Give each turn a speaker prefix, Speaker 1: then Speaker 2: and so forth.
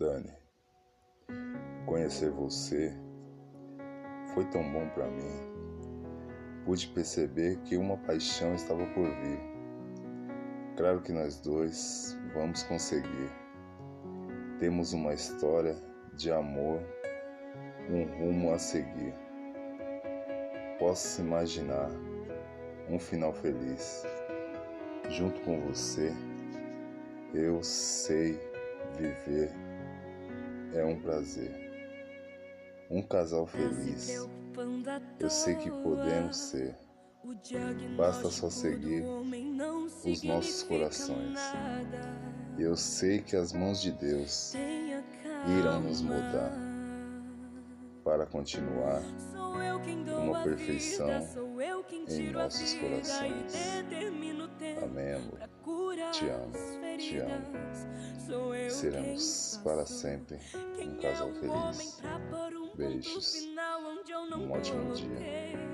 Speaker 1: Dani, conhecer você foi tão bom para mim. Pude perceber que uma paixão estava por vir. Claro que nós dois vamos conseguir. Temos uma história de amor, um rumo a seguir. Posso imaginar um final feliz. Junto com você, eu sei viver é um prazer. Um casal feliz, eu sei que podemos ser. Basta só seguir os nossos corações. Eu sei que as mãos de Deus irão nos mudar para continuar uma perfeição em nossos corações. Amém, amor. Te amo, te amo. Seremos para sempre um casal feliz. Beijos. Um ótimo dia.